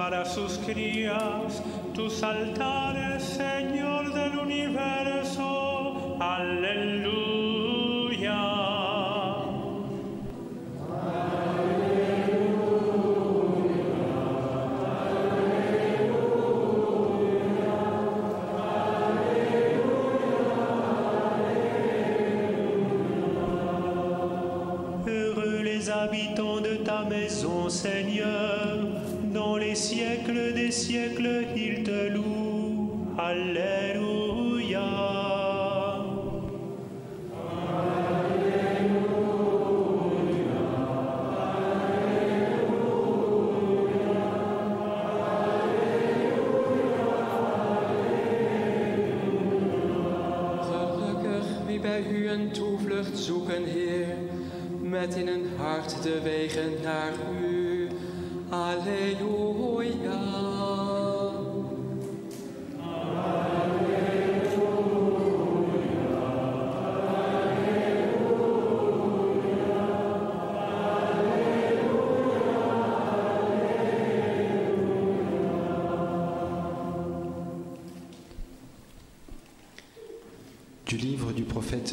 Para sus crías, tus altares, Señor del universo. Aleluya. Habitants de ta maison, Seigneur. Een toevlucht zoeken, Heer, met in hun hart de wegen naar u. Alleluia.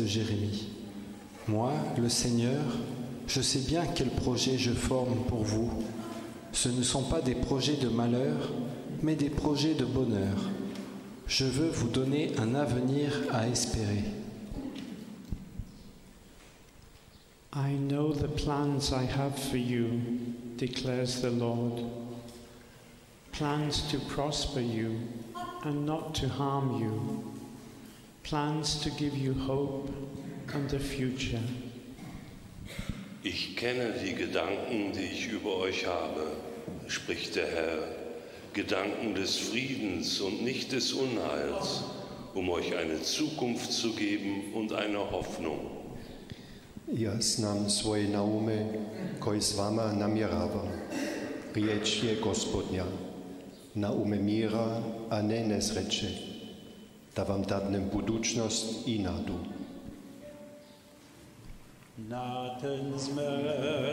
Jérémie. Moi, le Seigneur, je sais bien quels projets je forme pour vous. Ce ne sont pas des projets de malheur, mais des projets de bonheur. Je veux vous donner un avenir à espérer. I know the plans I have for you, declares the Lord. Plans to prosper you and not to harm you, plans to give you hope and a future. Ich kenne die Gedanken, die ich über euch habe, spricht der Herr, Gedanken des Friedens und nicht des Unheils, um euch eine Zukunft zu geben und eine Hoffnung. Ja znam svoje naume koje s vama namjerava. Riječ je gospodnja, naume mira, a ne nesreće, da vam dadnem budućnost i nadu. Mörker,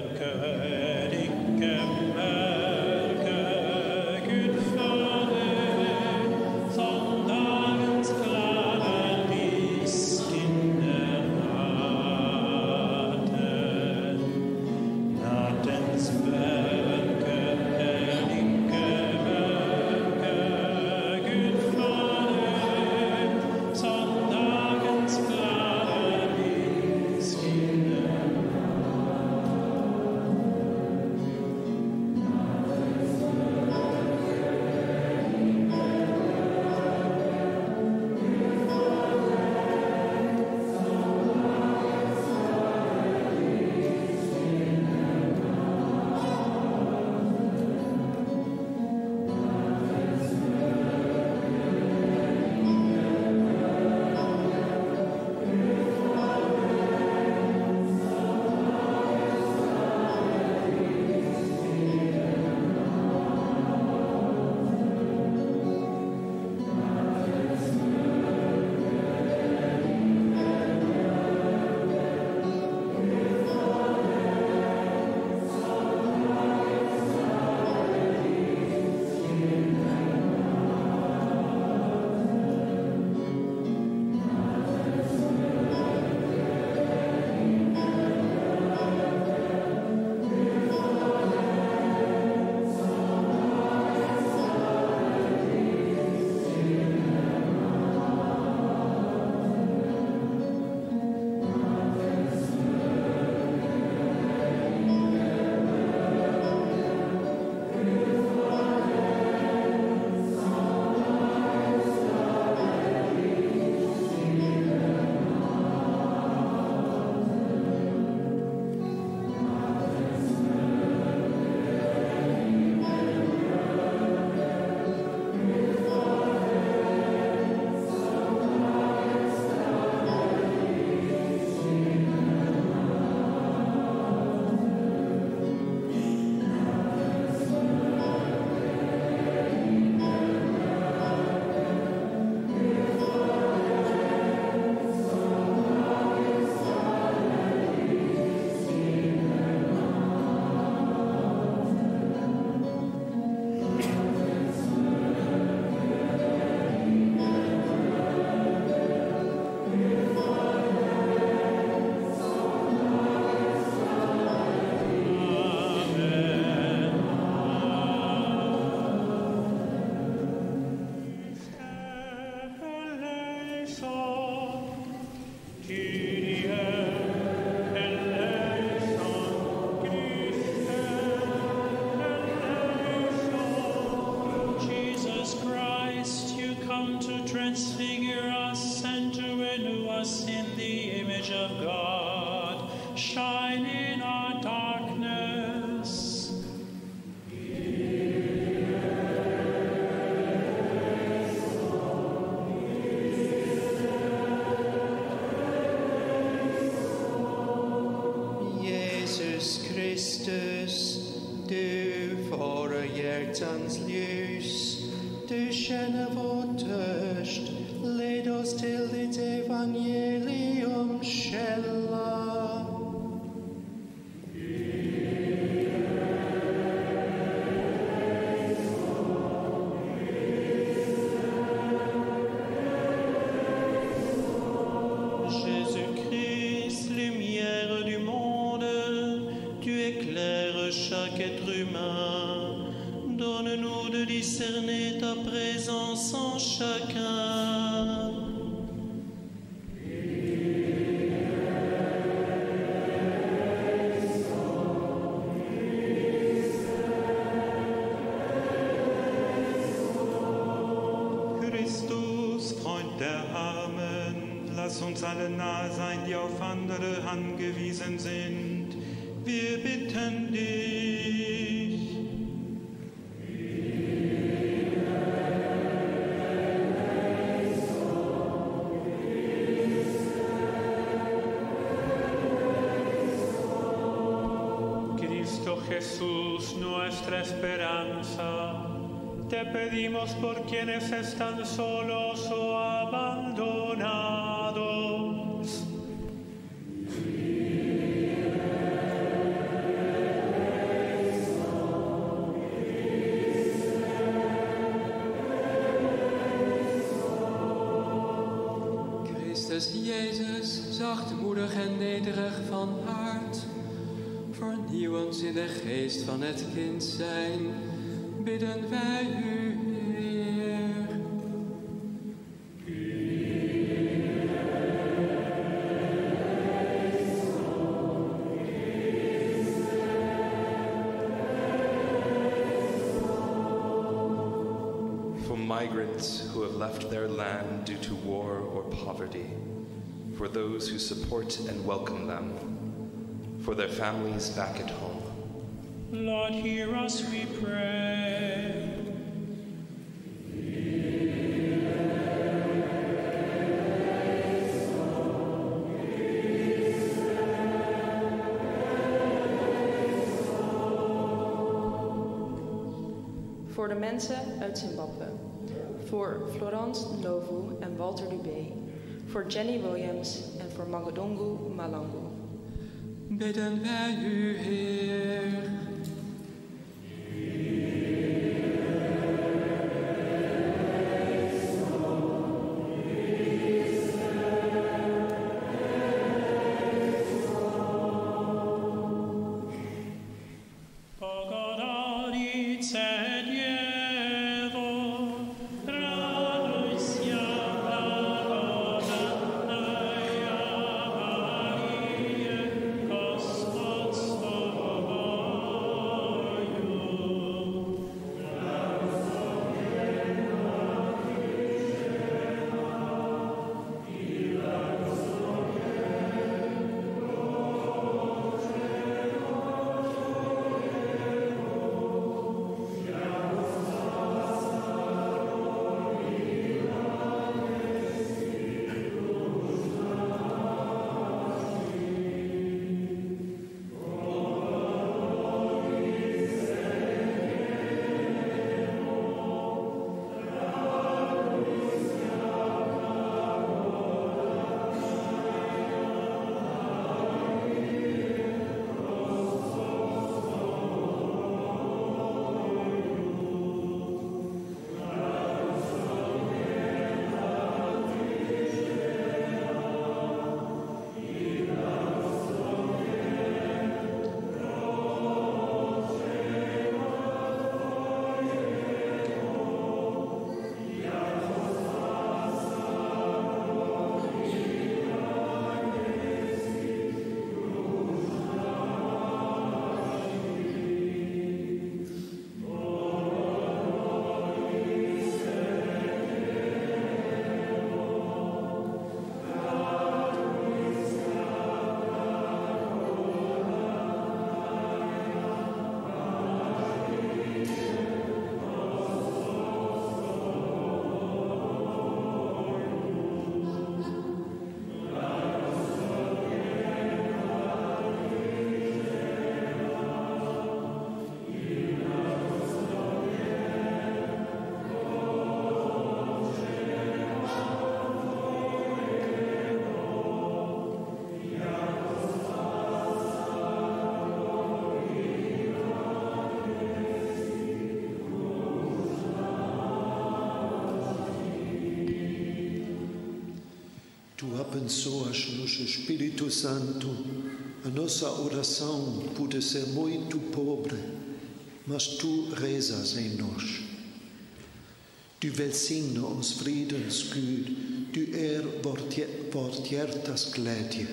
ljus, du känner vår törst, led oss till lass uns alle nahe sein, die auf andere angewiesen sind. Wir bitten dich. Cristo Jesús, nuestra esperanza, te pedimos por quienes están solos o abandonados. In de geest van het kind zijn, bidden wij u. For migrants who have left their land due to war or poverty, for those who support and welcome them, for their families back at home. Lord, hear us, we pray. Voor de mensen uit Zimbabwe. Voor Florence Ndlovu en Walter Dubé. Voor Jenny Williams en voor Magodongo Malango. Bidden wij u, Heer. Tu abençoas nos Espírito Santo. A nossa oração pode ser muito pobre, mas tu rezas em nós. Du välsignar oss fridens Gud, du hjär- vårt hjärtas glädje.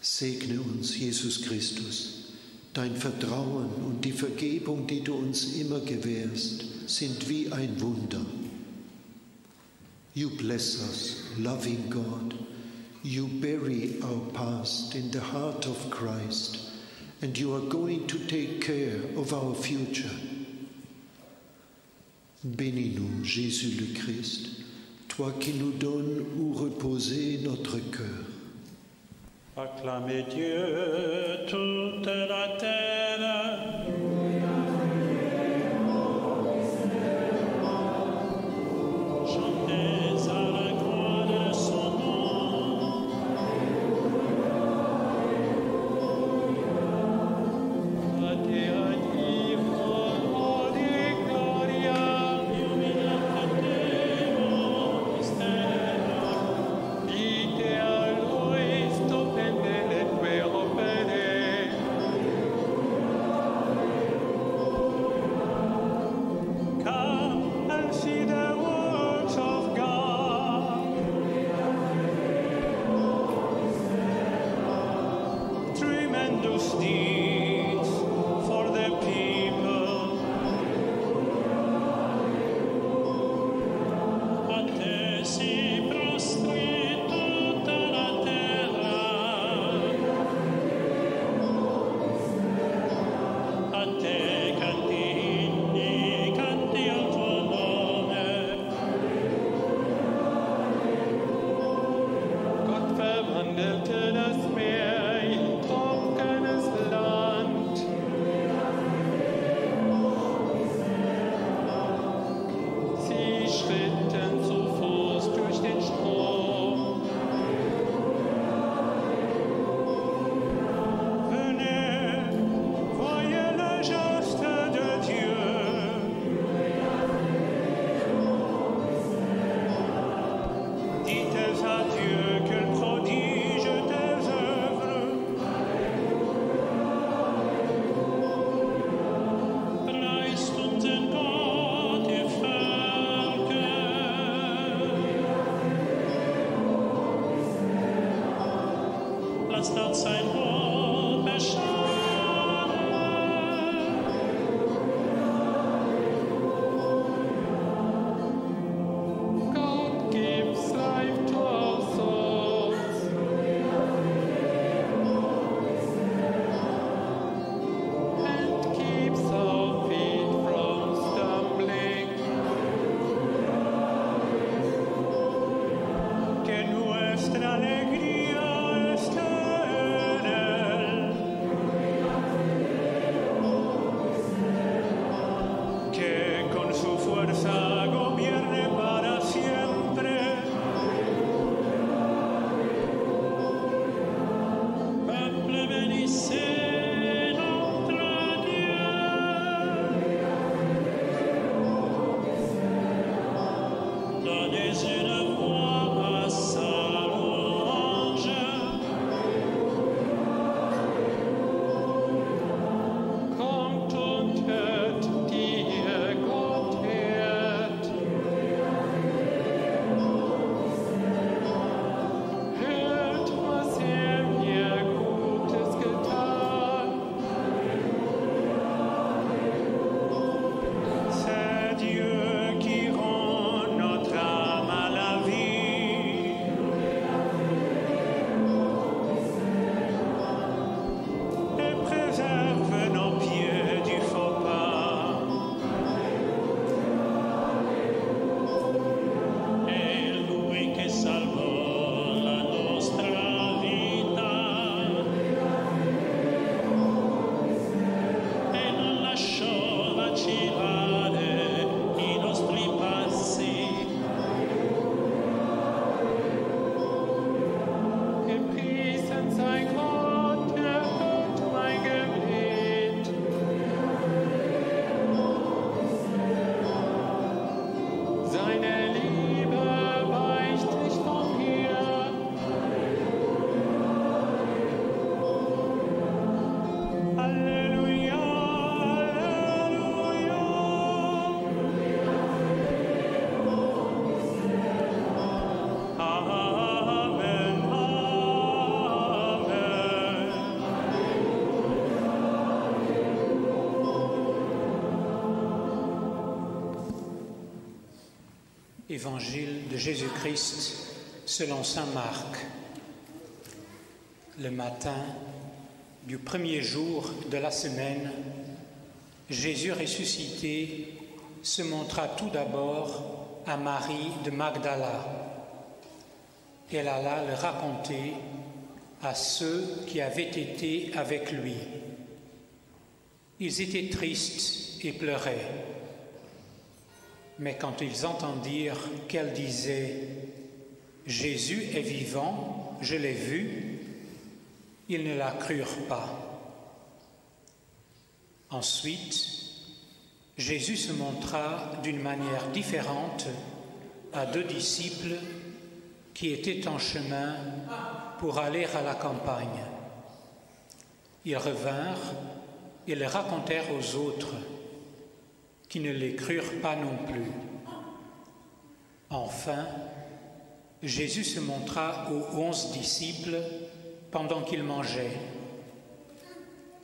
Segne uns, Jesus Christus. Dein Vertrauen und die Vergebung, die du uns immer gewährst, sind wie ein Wunder. You bless us, loving God. You bury our past in the heart of Christ, and you are going to take care of our future. Bénis-nous, Jésus le Christ, toi qui nous donnes où reposer notre cœur. Acclamez Dieu, toute la terre. Tremendous Völker. Lasst Évangile de Jésus-Christ selon Saint Marc. Le matin du premier jour de la semaine, Jésus ressuscité se montra tout d'abord à Marie de Magdala. Elle alla le raconter à ceux qui avaient été avec lui. Ils étaient tristes et pleuraient. Mais quand ils entendirent qu'elle disait Jésus est vivant, je l'ai vu, ils ne la crurent pas. Ensuite, Jésus se montra d'une manière différente à deux disciples qui étaient en chemin pour aller à la campagne. Ils revinrent et le racontèrent aux autres, qui ne les crurent pas non plus. Enfin, Jésus se montra aux onze disciples pendant qu'ils mangeaient.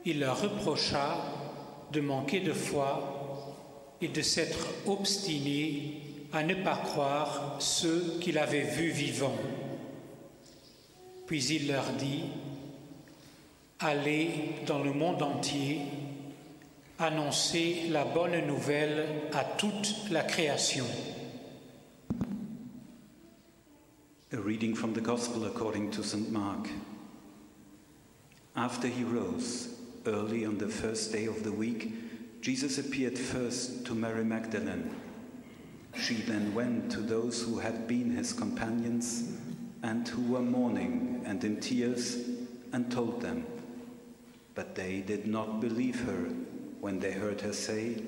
Il leur reprocha de manquer de foi et de s'être obstinés à ne pas croire ceux qu'il avait vus vivants. Puis il leur dit, Allez dans le monde entier, annoncer la bonne nouvelle à toute la création. A reading from the Gospel according to St. Mark. After he rose, early on the first day of the week, Jesus appeared first to Mary Magdalene. She then went to those who had been his companions and who were mourning and in tears and told them. But they did not believe her when they heard her say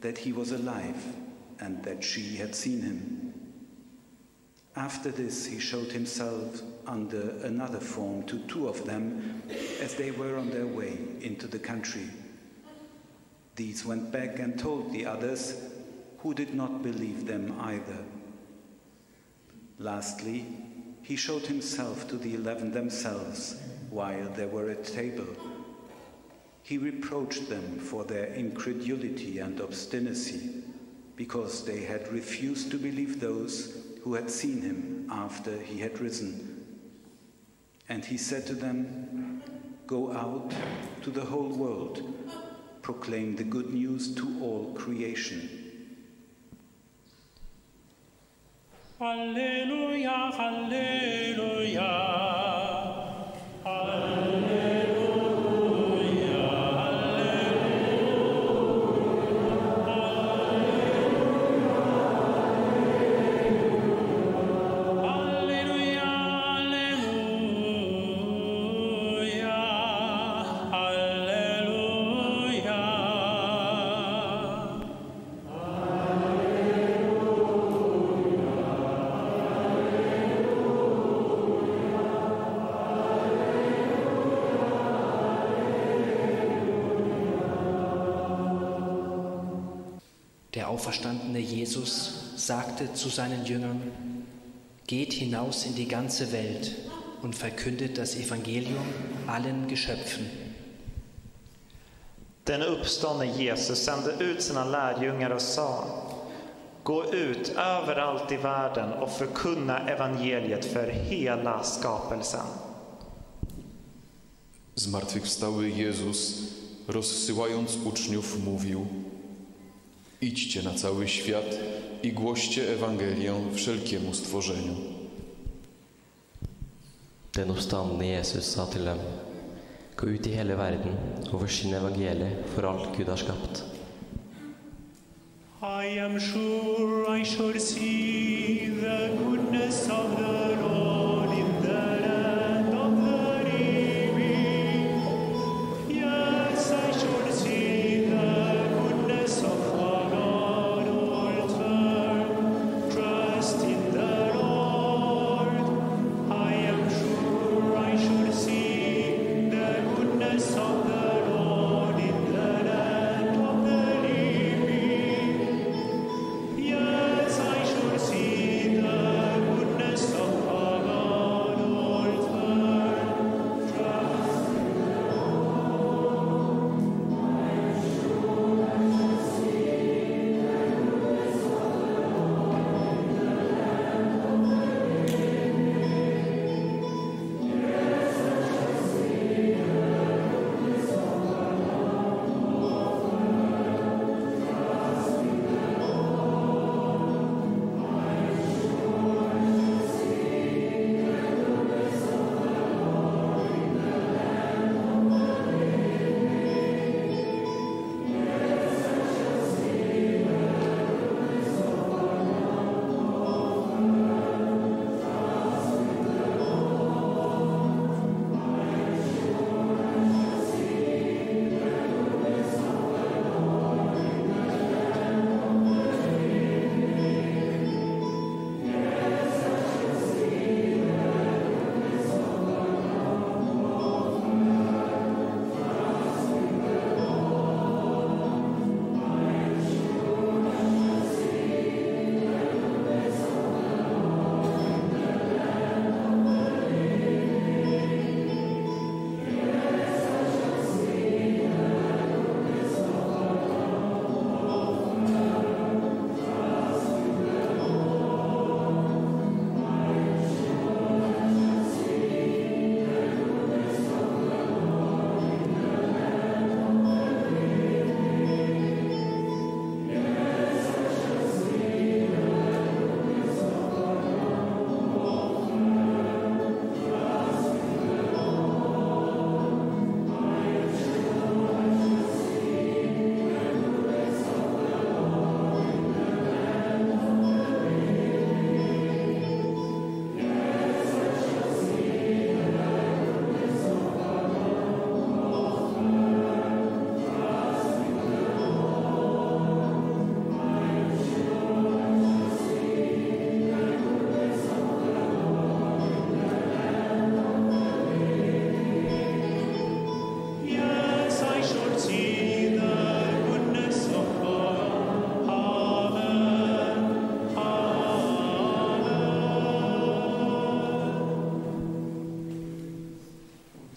that he was alive and that she had seen him. After this, he showed himself under another form to two of them as they were on their way into the country. These went back and told the others, who did not believe them either. Lastly, he showed himself to the eleven themselves while they were at table. He reproached them for their incredulity and obstinacy because they had refused to believe those who had seen him after he had risen. And he said to them, Go out to the whole world, proclaim the good news to all creation. Alleluia, Alleluia. Auferstandene Jesus sagte zu seinen Jüngern, Geht hinaus in die ganze Welt und verkündet das Evangelium allen Geschöpfen. Den uppståndne Jesus sände ut sina lärjungar och sa Gå ut överallt i världen och förkunna evangeliet för hela skapelsen. Zmartwychwstały Jezus, rozsyłając uczniów, mówił: Idźcie na cały świat i głoście Ewangelię wszelkiemu stworzeniu. Den oppstandende Jesus sa til dem, Gå ut i hele verden og forsyn evangeliet for alt Gud har skapt. I am sure I shall see the goodness of the Lord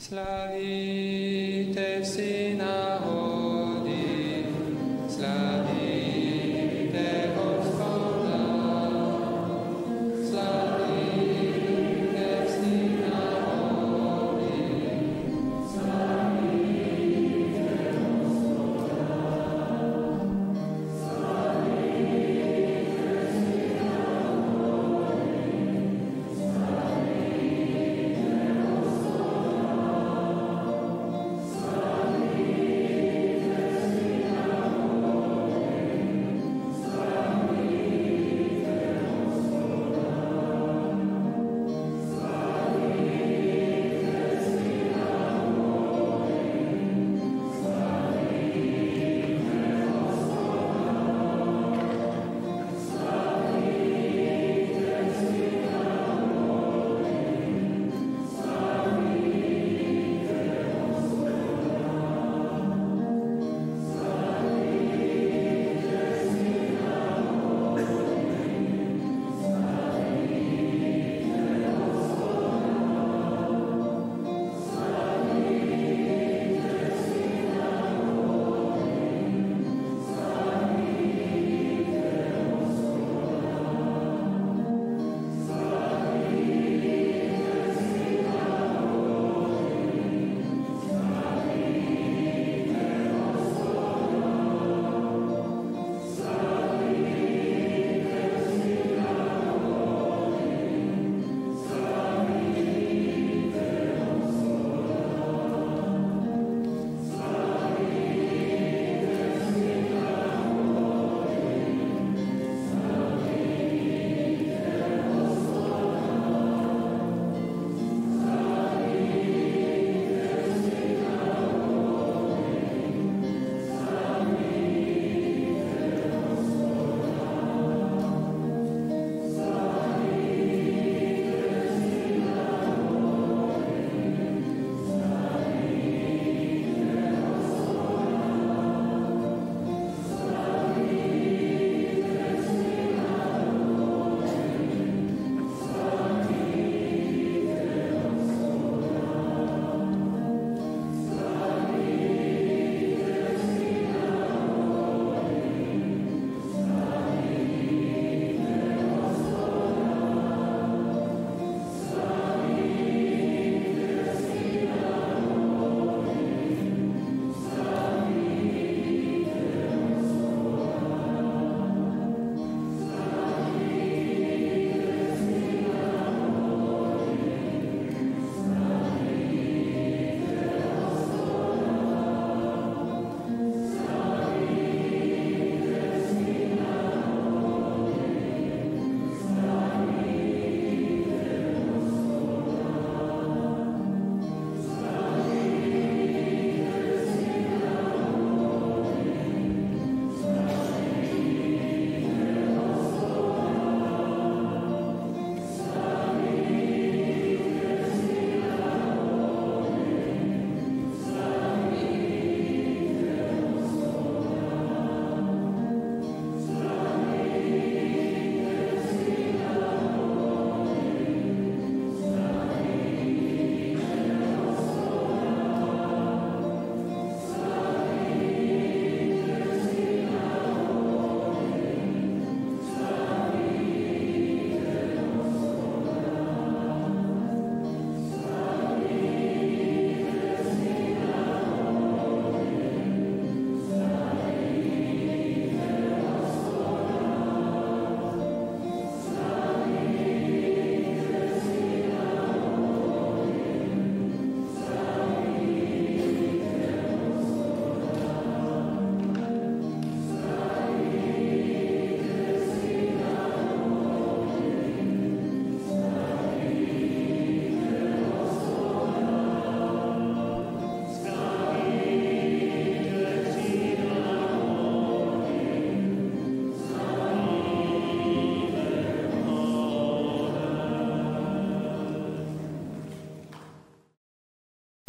Slavim.